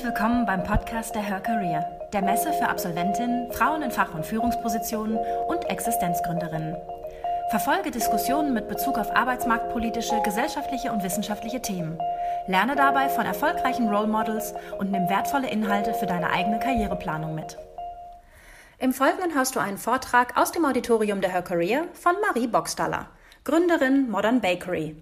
Herzlich willkommen beim Podcast der Her Career, der Messe für Absolventinnen, Frauen in Fach- und Führungspositionen und Existenzgründerinnen. Verfolge Diskussionen mit Bezug auf arbeitsmarktpolitische, gesellschaftliche und wissenschaftliche Themen. Lerne dabei von erfolgreichen Role Models und nimm wertvolle Inhalte für deine eigene Karriereplanung mit. Im Folgenden hörst du einen Vortrag aus dem Auditorium der Her Career von Marie Boxstaller, Gründerin Modern Bakery.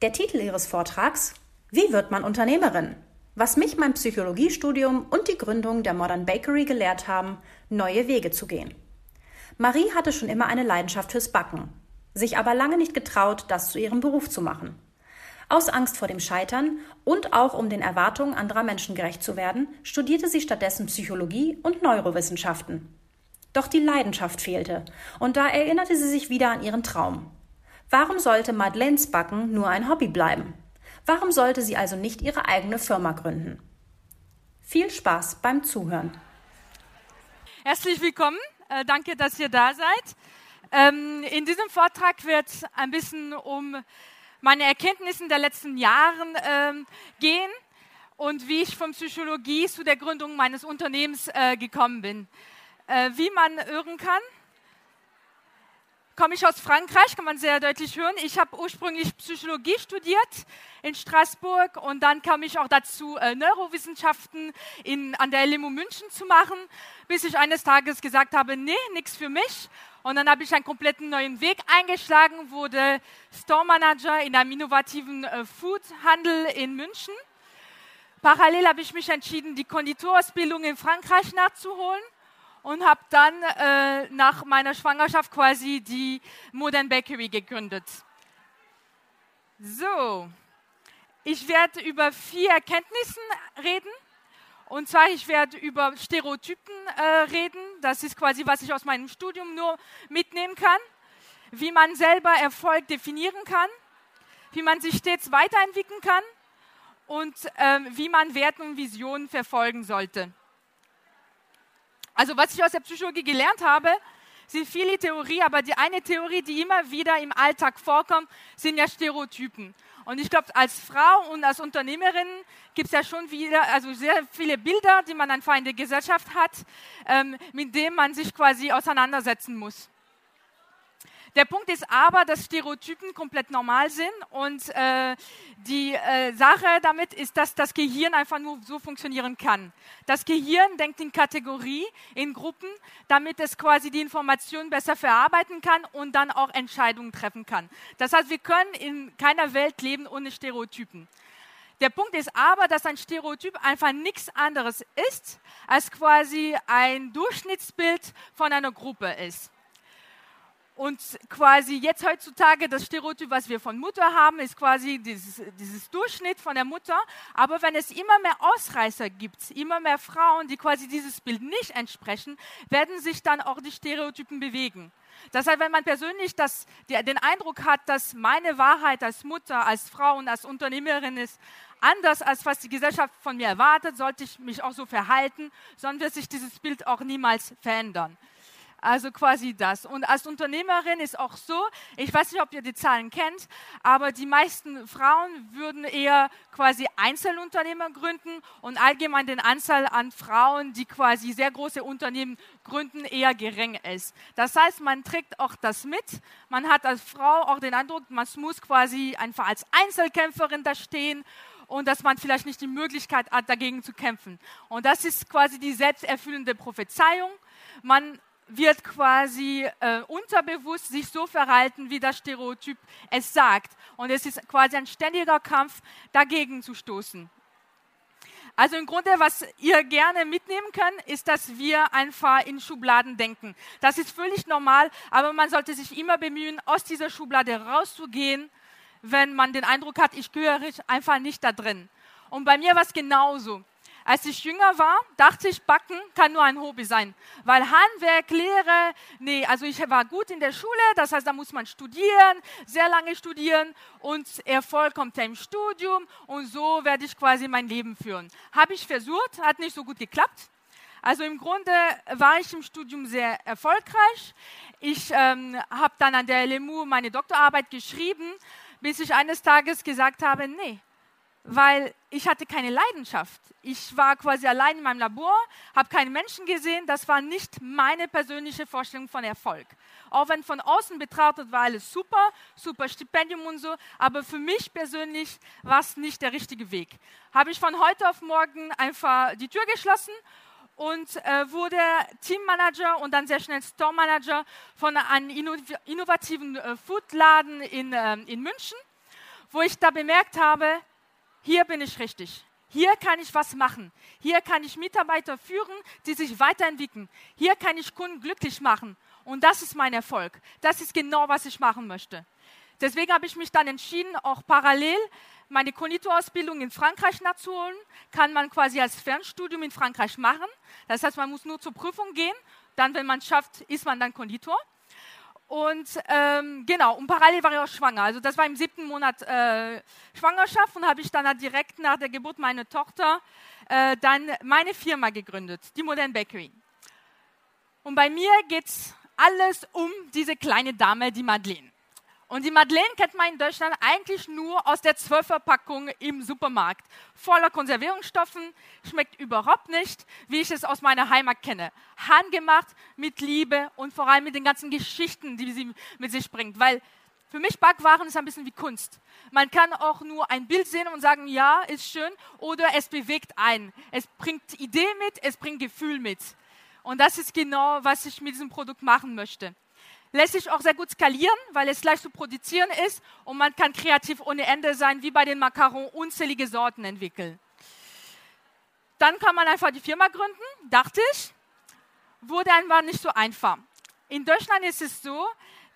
Der Titel ihres Vortrags Wie wird man Unternehmerin? Was mich mein Psychologiestudium und die Gründung der Modern Bakery gelehrt haben, neue Wege zu gehen. Marie hatte schon immer eine Leidenschaft fürs Backen, sich aber lange nicht getraut, das zu ihrem Beruf zu machen. Aus Angst vor dem Scheitern und auch um den Erwartungen anderer Menschen gerecht zu werden, studierte sie stattdessen Psychologie und Neurowissenschaften. Doch die Leidenschaft fehlte, und da erinnerte sie sich wieder an ihren Traum. Warum sollte Madeleines Backen nur ein Hobby bleiben? Warum sollte sie also nicht ihre eigene Firma gründen? Viel Spaß beim Zuhören. Herzlich willkommen. Äh, danke, dass ihr da seid. Ähm, in diesem Vortrag wird ein bisschen um meine Erkenntnisse der letzten Jahre ähm, gehen und wie ich von Psychologie zu der Gründung meines Unternehmens äh, gekommen bin. Äh, wie man hören kann, komme ich aus Frankreich, kann man sehr deutlich hören. Ich habe ursprünglich Psychologie studiert in Straßburg und dann kam ich auch dazu, äh, Neurowissenschaften in, an der LMU München zu machen, bis ich eines Tages gesagt habe, nee, nichts für mich. Und dann habe ich einen kompletten neuen Weg eingeschlagen, wurde Store Manager in einem innovativen äh, Foodhandel in München. Parallel habe ich mich entschieden, die Konditorausbildung in Frankreich nachzuholen und habe dann äh, nach meiner Schwangerschaft quasi die Modern Bakery gegründet. So, ich werde über vier Erkenntnisse reden. Und zwar, ich werde über Stereotypen äh, reden. Das ist quasi, was ich aus meinem Studium nur mitnehmen kann. Wie man selber Erfolg definieren kann. Wie man sich stets weiterentwickeln kann. Und äh, wie man Werte und Visionen verfolgen sollte. Also was ich aus der Psychologie gelernt habe, sind viele Theorien, aber die eine Theorie, die immer wieder im Alltag vorkommt, sind ja Stereotypen. Und ich glaube, als Frau und als Unternehmerin gibt es ja schon wieder, also sehr viele Bilder, die man einfach in der Gesellschaft hat, ähm, mit denen man sich quasi auseinandersetzen muss. Der Punkt ist aber, dass Stereotypen komplett normal sind und äh, die äh, Sache damit ist, dass das Gehirn einfach nur so funktionieren kann. Das Gehirn denkt in Kategorie, in Gruppen, damit es quasi die Informationen besser verarbeiten kann und dann auch Entscheidungen treffen kann. Das heißt, wir können in keiner Welt leben ohne Stereotypen. Der Punkt ist aber, dass ein Stereotyp einfach nichts anderes ist, als quasi ein Durchschnittsbild von einer Gruppe ist. Und quasi jetzt heutzutage das Stereotyp, was wir von Mutter haben, ist quasi dieses, dieses Durchschnitt von der Mutter. Aber wenn es immer mehr Ausreißer gibt, immer mehr Frauen, die quasi dieses Bild nicht entsprechen, werden sich dann auch die Stereotypen bewegen. Das heißt, wenn man persönlich das, den Eindruck hat, dass meine Wahrheit als Mutter, als Frau und als Unternehmerin ist, anders als was die Gesellschaft von mir erwartet, sollte ich mich auch so verhalten, sonst wird sich dieses Bild auch niemals verändern. Also quasi das. Und als Unternehmerin ist auch so, ich weiß nicht, ob ihr die Zahlen kennt, aber die meisten Frauen würden eher quasi Einzelunternehmer gründen und allgemein den Anzahl an Frauen, die quasi sehr große Unternehmen gründen, eher gering ist. Das heißt, man trägt auch das mit. Man hat als Frau auch den Eindruck, man muss quasi einfach als Einzelkämpferin da stehen und dass man vielleicht nicht die Möglichkeit hat, dagegen zu kämpfen. Und das ist quasi die selbsterfüllende Prophezeiung. Man wird quasi äh, unterbewusst sich so verhalten, wie das Stereotyp es sagt. Und es ist quasi ein ständiger Kampf, dagegen zu stoßen. Also im Grunde, was ihr gerne mitnehmen könnt, ist, dass wir einfach in Schubladen denken. Das ist völlig normal, aber man sollte sich immer bemühen, aus dieser Schublade rauszugehen, wenn man den Eindruck hat, ich gehöre einfach nicht da drin. Und bei mir war es genauso. Als ich jünger war, dachte ich, Backen kann nur ein Hobby sein. Weil Handwerk, Lehre, nee, also ich war gut in der Schule, das heißt, da muss man studieren, sehr lange studieren und Erfolg kommt ja im Studium und so werde ich quasi mein Leben führen. Habe ich versucht, hat nicht so gut geklappt. Also im Grunde war ich im Studium sehr erfolgreich. Ich ähm, habe dann an der LMU meine Doktorarbeit geschrieben, bis ich eines Tages gesagt habe, nee, weil ich hatte keine Leidenschaft. Ich war quasi allein in meinem Labor, habe keine Menschen gesehen. Das war nicht meine persönliche Vorstellung von Erfolg. Auch wenn von außen betrachtet war alles super, super Stipendium und so, aber für mich persönlich war es nicht der richtige Weg. Habe ich von heute auf morgen einfach die Tür geschlossen und äh, wurde Teammanager und dann sehr schnell Store Manager von einem innovativen äh, Foodladen in, äh, in München, wo ich da bemerkt habe, hier bin ich richtig. Hier kann ich was machen. Hier kann ich Mitarbeiter führen, die sich weiterentwickeln. Hier kann ich Kunden glücklich machen. Und das ist mein Erfolg. Das ist genau, was ich machen möchte. Deswegen habe ich mich dann entschieden, auch parallel meine Konditorausbildung in Frankreich nachzuholen. Kann man quasi als Fernstudium in Frankreich machen. Das heißt, man muss nur zur Prüfung gehen. Dann, wenn man es schafft, ist man dann Konditor. Und ähm, genau, und parallel war ich auch schwanger. Also das war im siebten Monat äh, Schwangerschaft und habe ich dann direkt nach der Geburt meiner Tochter äh, dann meine Firma gegründet, die Modern Bakery. Und bei mir geht es alles um diese kleine Dame, die Madeleine. Und die Madeleine kennt man in Deutschland eigentlich nur aus der Zwölferpackung im Supermarkt. Voller Konservierungsstoffen, schmeckt überhaupt nicht, wie ich es aus meiner Heimat kenne. Handgemacht, mit Liebe und vor allem mit den ganzen Geschichten, die sie mit sich bringt. Weil für mich Backwaren ist ein bisschen wie Kunst. Man kann auch nur ein Bild sehen und sagen, ja, ist schön, oder es bewegt einen. Es bringt Idee mit, es bringt Gefühl mit. Und das ist genau, was ich mit diesem Produkt machen möchte lässt sich auch sehr gut skalieren, weil es leicht zu produzieren ist und man kann kreativ ohne Ende sein, wie bei den Macarons unzählige Sorten entwickeln. Dann kann man einfach die Firma gründen, dachte ich, wurde einfach nicht so einfach. In Deutschland ist es so,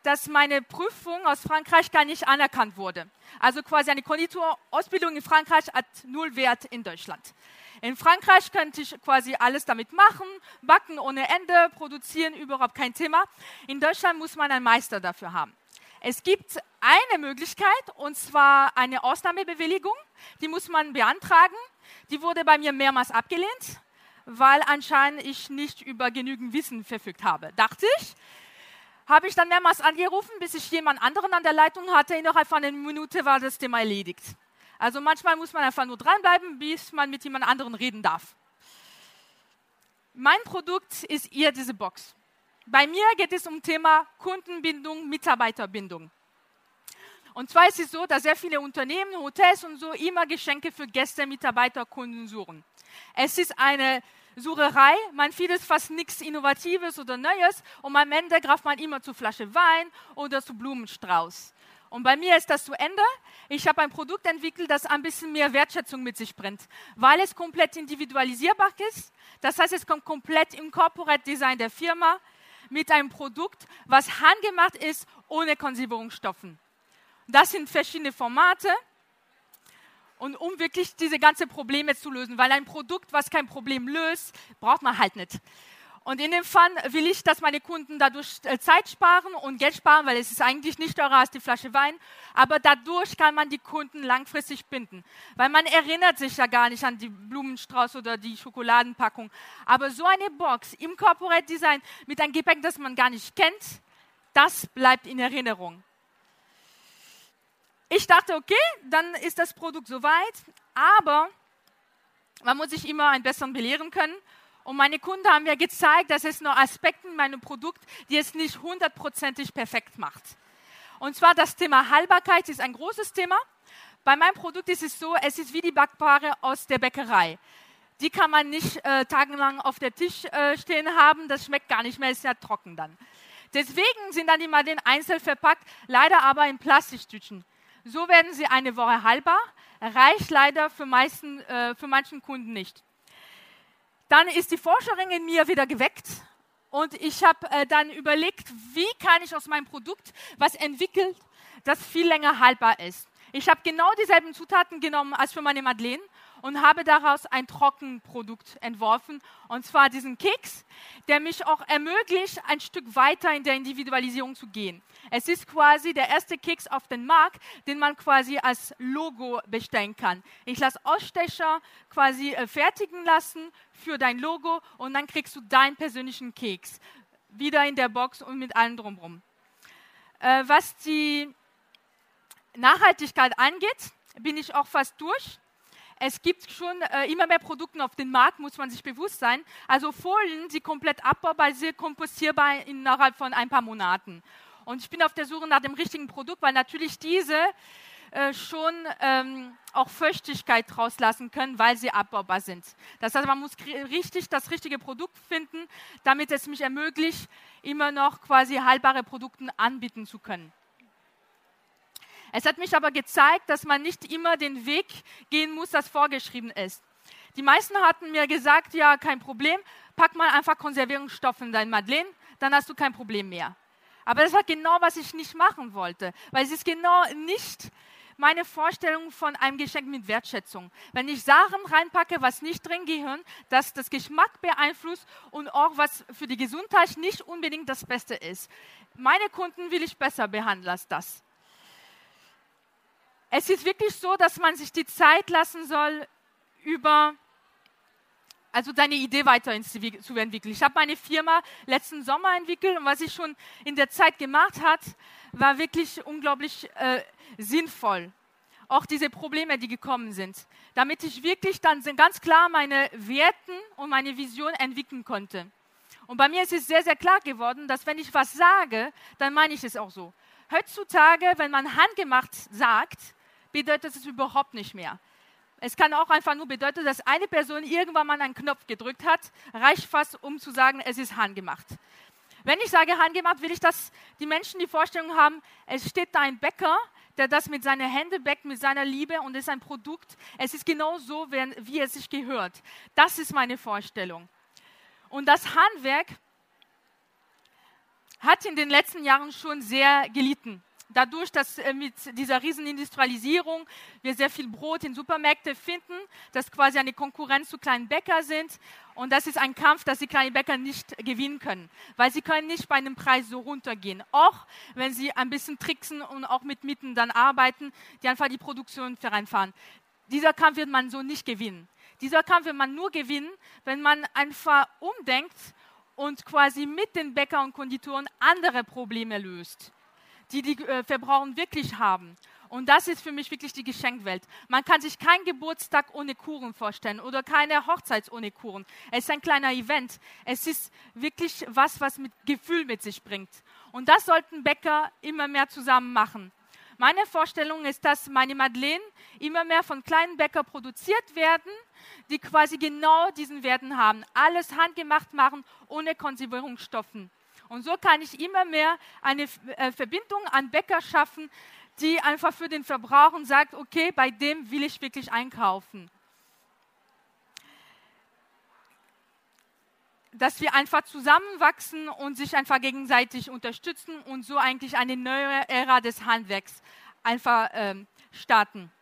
dass meine Prüfung aus Frankreich gar nicht anerkannt wurde. Also quasi eine Konditorausbildung in Frankreich hat null Wert in Deutschland. In Frankreich könnte ich quasi alles damit machen, backen ohne Ende, produzieren, überhaupt kein Thema. In Deutschland muss man einen Meister dafür haben. Es gibt eine Möglichkeit, und zwar eine Ausnahmebewilligung. Die muss man beantragen. Die wurde bei mir mehrmals abgelehnt, weil anscheinend ich nicht über genügend Wissen verfügt habe. Dachte ich, habe ich dann mehrmals angerufen, bis ich jemand anderen an der Leitung hatte. Innerhalb von einer Minute war das Thema erledigt. Also manchmal muss man einfach nur dranbleiben, bis man mit jemand anderen reden darf. Mein Produkt ist eher diese Box. Bei mir geht es um Thema Kundenbindung, Mitarbeiterbindung. Und zwar ist es so, dass sehr viele Unternehmen, Hotels und so immer Geschenke für Gäste, Mitarbeiter, Kunden suchen. Es ist eine Sucherei, man findet fast nichts Innovatives oder Neues und am Ende greift man immer zu Flasche Wein oder zu Blumenstrauß. Und bei mir ist das zu Ende. Ich habe ein Produkt entwickelt, das ein bisschen mehr Wertschätzung mit sich bringt, weil es komplett individualisierbar ist. Das heißt, es kommt komplett im Corporate Design der Firma mit einem Produkt, was handgemacht ist, ohne Konservierungsstoffen. Das sind verschiedene Formate. Und um wirklich diese ganzen Probleme zu lösen, weil ein Produkt, was kein Problem löst, braucht man halt nicht. Und in dem Fall will ich, dass meine Kunden dadurch äh, Zeit sparen und Geld sparen, weil es ist eigentlich nicht teurer als die Flasche Wein. Aber dadurch kann man die Kunden langfristig binden. Weil man erinnert sich ja gar nicht an die Blumenstrauß oder die Schokoladenpackung. Aber so eine Box im Corporate Design mit einem Gepäck, das man gar nicht kennt, das bleibt in Erinnerung. Ich dachte, okay, dann ist das Produkt soweit. Aber man muss sich immer ein besseren belehren können. Und meine Kunden haben mir gezeigt, dass es noch Aspekte in meinem Produkt, die es nicht hundertprozentig perfekt macht. Und zwar das Thema Haltbarkeit ist ein großes Thema. Bei meinem Produkt ist es so, es ist wie die Backbare aus der Bäckerei. Die kann man nicht äh, tagelang auf der Tisch äh, stehen haben, das schmeckt gar nicht mehr, ist ja trocken dann. Deswegen sind dann die Madeleine einzeln verpackt, leider aber in Plastiktüten. So werden sie eine Woche haltbar, reicht leider für, meisten, äh, für manchen Kunden nicht. Dann ist die Forscherin in mir wieder geweckt und ich habe äh, dann überlegt, wie kann ich aus meinem Produkt was entwickeln, das viel länger haltbar ist. Ich habe genau dieselben Zutaten genommen als für meine Madeleine und habe daraus ein Trockenprodukt entworfen, und zwar diesen Keks, der mich auch ermöglicht, ein Stück weiter in der Individualisierung zu gehen. Es ist quasi der erste Keks auf den Markt, den man quasi als Logo bestellen kann. Ich lasse Ausstecher quasi äh, fertigen lassen für dein Logo und dann kriegst du deinen persönlichen Keks wieder in der Box und mit allem drumherum. Äh, was die Nachhaltigkeit angeht, bin ich auch fast durch. Es gibt schon äh, immer mehr Produkte auf dem Markt, muss man sich bewusst sein. Also Folien, die komplett abbaubar sind, kompostierbar innerhalb von ein paar Monaten. Und ich bin auf der Suche nach dem richtigen Produkt, weil natürlich diese äh, schon ähm, auch Feuchtigkeit rauslassen können, weil sie abbaubar sind. Das heißt, man muss richtig das richtige Produkt finden, damit es mich ermöglicht, immer noch quasi haltbare Produkte anbieten zu können. Es hat mich aber gezeigt, dass man nicht immer den Weg gehen muss, das vorgeschrieben ist. Die meisten hatten mir gesagt, ja, kein Problem, pack mal einfach Konservierungsstoffe in dein Madeleine, dann hast du kein Problem mehr. Aber das war genau, was ich nicht machen wollte, weil es ist genau nicht meine Vorstellung von einem Geschenk mit Wertschätzung. Wenn ich Sachen reinpacke, was nicht drin gehören, dass das Geschmack beeinflusst und auch was für die Gesundheit nicht unbedingt das Beste ist. Meine Kunden will ich besser behandeln als das. Es ist wirklich so, dass man sich die Zeit lassen soll, über also deine Idee weiter zu entwickeln. Ich habe meine Firma letzten Sommer entwickelt und was ich schon in der Zeit gemacht hat, war wirklich unglaublich äh, sinnvoll. Auch diese Probleme, die gekommen sind, damit ich wirklich dann ganz klar meine Werten und meine Vision entwickeln konnte. Und bei mir ist es sehr, sehr klar geworden, dass wenn ich was sage, dann meine ich es auch so. Heutzutage, wenn man handgemacht sagt, bedeutet es überhaupt nicht mehr. Es kann auch einfach nur bedeuten, dass eine Person irgendwann mal einen Knopf gedrückt hat, reicht fast, um zu sagen, es ist handgemacht. Wenn ich sage handgemacht, will ich, dass die Menschen die Vorstellung haben, es steht da ein Bäcker, der das mit seinen Händen bäckt, mit seiner Liebe und es ist ein Produkt. Es ist genau so, wie es sich gehört. Das ist meine Vorstellung. Und das Handwerk hat in den letzten Jahren schon sehr gelitten dadurch, dass äh, mit dieser Riesenindustrialisierung wir sehr viel Brot in Supermärkten finden, dass quasi eine Konkurrenz zu kleinen Bäckern sind. Und das ist ein Kampf, dass die kleinen Bäcker nicht gewinnen können, weil sie können nicht bei einem Preis so runtergehen. Auch wenn sie ein bisschen tricksen und auch mit Mieten dann arbeiten, die einfach die Produktion vereinfahren. Dieser Kampf wird man so nicht gewinnen. Dieser Kampf wird man nur gewinnen, wenn man einfach umdenkt und quasi mit den Bäckern und Konditoren andere Probleme löst die die äh, Verbraucher wirklich haben. Und das ist für mich wirklich die Geschenkwelt. Man kann sich keinen Geburtstag ohne Kuchen vorstellen oder keine Hochzeit ohne Kuchen. Es ist ein kleiner Event. Es ist wirklich was, was mit Gefühl mit sich bringt. Und das sollten Bäcker immer mehr zusammen machen. Meine Vorstellung ist, dass meine Madeleine immer mehr von kleinen Bäckern produziert werden, die quasi genau diesen Werten haben. Alles handgemacht machen, ohne Konservierungsstoffen. Und so kann ich immer mehr eine äh, Verbindung an Bäcker schaffen, die einfach für den Verbraucher sagt, okay, bei dem will ich wirklich einkaufen. Dass wir einfach zusammenwachsen und sich einfach gegenseitig unterstützen und so eigentlich eine neue Ära des Handwerks einfach ähm, starten.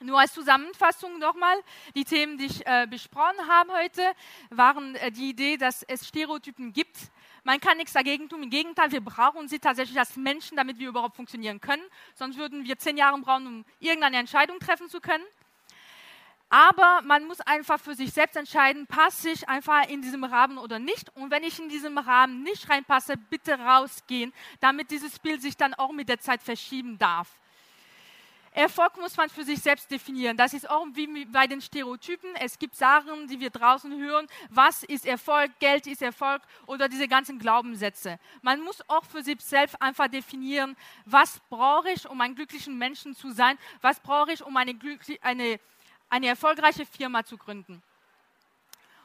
Nur als Zusammenfassung nochmal, die Themen, die ich äh, besprochen habe heute, waren äh, die Idee, dass es Stereotypen gibt, man kann nichts dagegen tun. Im Gegenteil, wir brauchen sie tatsächlich als Menschen, damit wir überhaupt funktionieren können. Sonst würden wir zehn Jahre brauchen, um irgendeine Entscheidung treffen zu können. Aber man muss einfach für sich selbst entscheiden, passe ich einfach in diesem Rahmen oder nicht. Und wenn ich in diesem Rahmen nicht reinpasse, bitte rausgehen, damit dieses Bild sich dann auch mit der Zeit verschieben darf. Erfolg muss man für sich selbst definieren. Das ist auch wie bei den Stereotypen. Es gibt Sachen, die wir draußen hören. Was ist Erfolg? Geld ist Erfolg oder diese ganzen Glaubenssätze. Man muss auch für sich selbst einfach definieren, was brauche ich, um ein glücklichen Menschen zu sein? Was brauche ich, um eine, eine, eine erfolgreiche Firma zu gründen?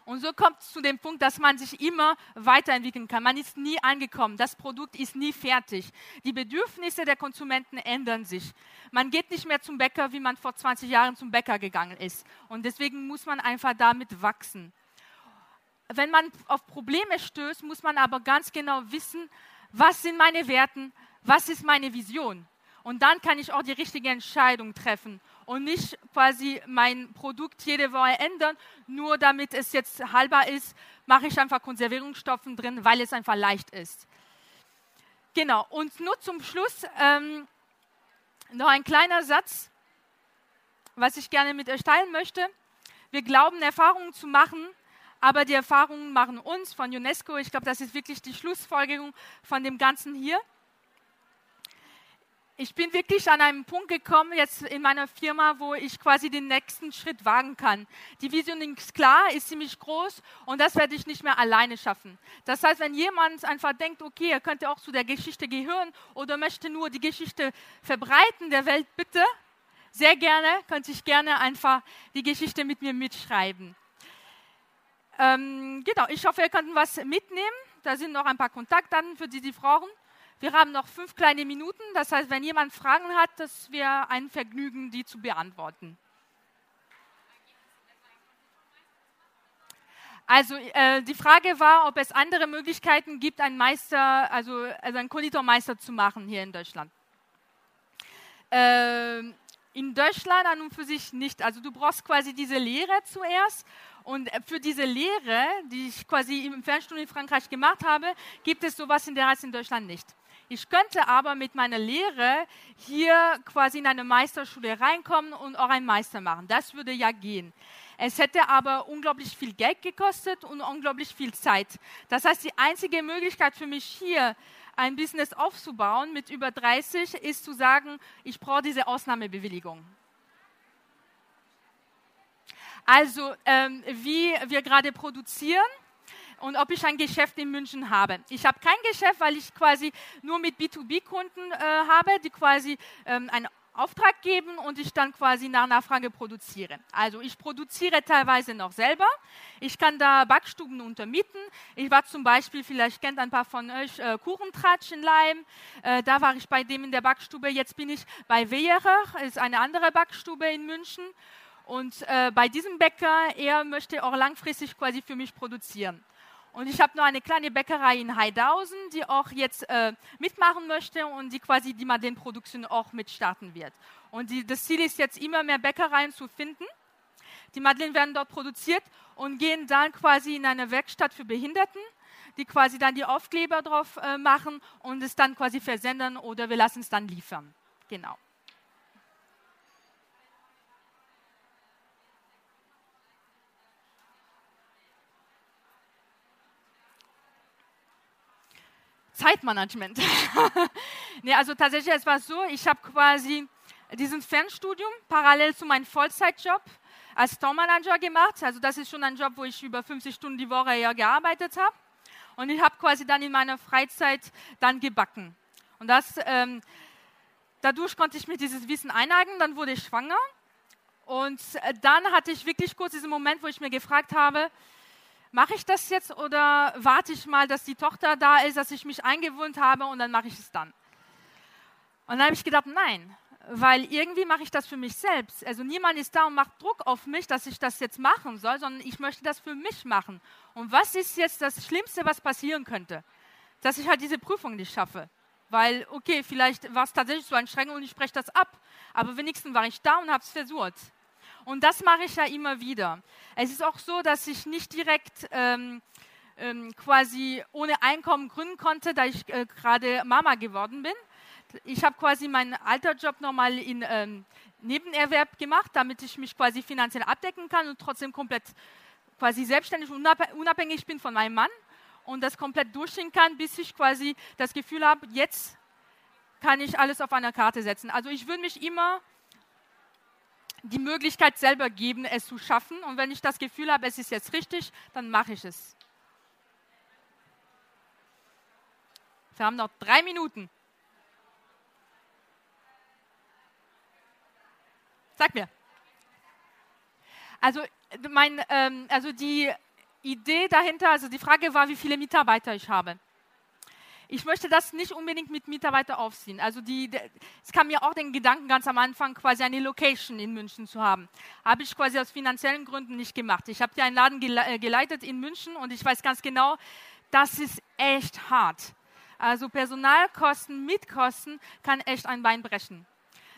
Und so kommt es zu dem Punkt, dass man sich immer weiterentwickeln kann. Man ist nie angekommen. Das Produkt ist nie fertig. Die Bedürfnisse der Konsumenten ändern sich. Man geht nicht mehr zum Bäcker, wie man vor 20 Jahren zum Bäcker gegangen ist. Und deswegen muss man einfach damit wachsen. Wenn man auf Probleme stößt, muss man aber ganz genau wissen, was sind meine Werten, was ist meine Vision. Und dann kann ich auch die richtige Entscheidung treffen und nicht quasi mein Produkt jede Woche ändern, nur damit es jetzt haltbar ist, mache ich einfach Konservierungsstoffe drin, weil es einfach leicht ist. Genau, und nur zum Schluss ähm, noch ein kleiner Satz, was ich gerne mit euch teilen möchte. Wir glauben, Erfahrungen zu machen, aber die Erfahrungen machen uns von UNESCO. Ich glaube, das ist wirklich die Schlussfolgerung von dem Ganzen hier. Ich bin wirklich an einen Punkt gekommen jetzt in meiner Firma, wo ich quasi den nächsten Schritt wagen kann. Die Vision ist klar, ist ziemlich groß und das werde ich nicht mehr alleine schaffen. Das heißt, wenn jemand einfach denkt, okay, er könnte auch zu der Geschichte gehören oder möchte nur die Geschichte verbreiten der Welt, bitte, sehr gerne, könnte ich gerne einfach die Geschichte mit mir mitschreiben. Ähm, genau, ich hoffe, ihr könnt was mitnehmen. Da sind noch ein paar Kontaktdaten für die, die brauchen. Wir haben noch fünf kleine Minuten. Das heißt, wenn jemand Fragen hat, das wäre ein Vergnügen, die zu beantworten. Also äh, die Frage war, ob es andere Möglichkeiten gibt, einen Meister, also, also einen Konditormeister zu machen hier in Deutschland. Äh, in Deutschland an und für sich nicht. Also du brauchst quasi diese Lehre zuerst und für diese Lehre, die ich quasi im Fernstudium in Frankreich gemacht habe, gibt es sowas in der Art in Deutschland nicht. Ich könnte aber mit meiner Lehre hier quasi in eine Meisterschule reinkommen und auch einen Meister machen. Das würde ja gehen. Es hätte aber unglaublich viel Geld gekostet und unglaublich viel Zeit. Das heißt, die einzige Möglichkeit für mich hier, ein Business aufzubauen mit über 30, ist zu sagen, ich brauche diese Ausnahmebewilligung. Also, ähm, wie wir gerade produzieren, und ob ich ein Geschäft in München habe. Ich habe kein Geschäft, weil ich quasi nur mit B2B-Kunden äh, habe, die quasi ähm, einen Auftrag geben und ich dann quasi nach Nachfrage produziere. Also ich produziere teilweise noch selber. Ich kann da Backstuben untermieten. Ich war zum Beispiel, vielleicht kennt ein paar von euch äh, Kuchentratsch in Leim. Äh, da war ich bei dem in der Backstube. Jetzt bin ich bei Weyerer, ist eine andere Backstube in München. Und äh, bei diesem Bäcker, er möchte auch langfristig quasi für mich produzieren. Und ich habe noch eine kleine Bäckerei in Heidhausen, die auch jetzt äh, mitmachen möchte und die quasi die Madeleine-Produktion auch mitstarten wird. Und die, das Ziel ist jetzt immer mehr Bäckereien zu finden. Die Madeleine werden dort produziert und gehen dann quasi in eine Werkstatt für Behinderten, die quasi dann die Aufkleber drauf äh, machen und es dann quasi versenden oder wir lassen es dann liefern. Genau. Zeitmanagement. nee, also tatsächlich, es war so, ich habe quasi diesen Fernstudium parallel zu meinem Vollzeitjob als Store-Manager gemacht. Also das ist schon ein Job, wo ich über 50 Stunden die Woche ja gearbeitet habe. Und ich habe quasi dann in meiner Freizeit dann gebacken. Und das, ähm, dadurch konnte ich mir dieses Wissen einhaken. Dann wurde ich schwanger. Und äh, dann hatte ich wirklich kurz diesen Moment, wo ich mir gefragt habe, mache ich das jetzt oder warte ich mal, dass die Tochter da ist, dass ich mich eingewöhnt habe und dann mache ich es dann. Und dann habe ich gedacht, nein, weil irgendwie mache ich das für mich selbst. Also niemand ist da und macht Druck auf mich, dass ich das jetzt machen soll, sondern ich möchte das für mich machen. Und was ist jetzt das Schlimmste, was passieren könnte? Dass ich halt diese Prüfung nicht schaffe. Weil, okay, vielleicht war es tatsächlich so anstrengend und ich spreche das ab. Aber wenigstens war ich da und habe es versucht. Und das mache ich ja immer wieder. Es ist auch so, dass ich nicht direkt ähm, ähm, quasi ohne Einkommen gründen konnte, da ich äh, gerade Mama geworden bin. Ich habe quasi meinen Alterjob nochmal in ähm, Nebenerwerb gemacht, damit ich mich quasi finanziell abdecken kann und trotzdem komplett quasi selbstständig und unabhängig bin von meinem Mann und das komplett durchziehen kann, bis ich quasi das Gefühl habe, jetzt kann ich alles auf einer Karte setzen. Also ich würde mich immer die Möglichkeit selber geben, es zu schaffen. Und wenn ich das Gefühl habe, es ist jetzt richtig, dann mache ich es. Wir haben noch drei Minuten. Sag mir. Also, mein, ähm, also die Idee dahinter, also die Frage war, wie viele Mitarbeiter ich habe ich möchte das nicht unbedingt mit Mitarbeitern aufziehen. Also die, es kam mir auch den Gedanken ganz am Anfang, quasi eine Location in München zu haben. Habe ich quasi aus finanziellen Gründen nicht gemacht. Ich habe ja einen Laden äh, geleitet in München und ich weiß ganz genau, das ist echt hart. Also Personalkosten, Mitkosten kann echt ein Bein brechen.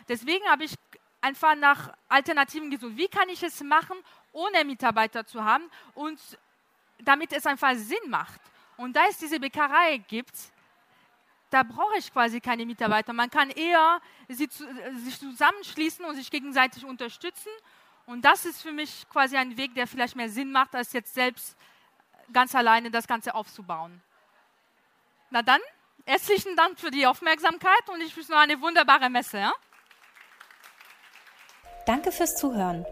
Deswegen habe ich einfach nach Alternativen gesucht. Wie kann ich es machen, ohne Mitarbeiter zu haben und damit es einfach Sinn macht? Und da es diese Bäckerei gibt, da brauche ich quasi keine Mitarbeiter. Man kann eher sie zu, sich zusammenschließen und sich gegenseitig unterstützen. Und das ist für mich quasi ein Weg, der vielleicht mehr Sinn macht, als jetzt selbst ganz alleine das Ganze aufzubauen. Na dann, herzlichen Dank für die Aufmerksamkeit und ich wünsche noch eine wunderbare Messe. Ja? Danke fürs Zuhören.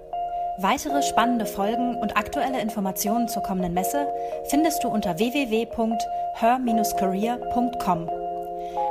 Weitere spannende Folgen und aktuelle Informationen zur kommenden Messe findest du unter www.her-career.com.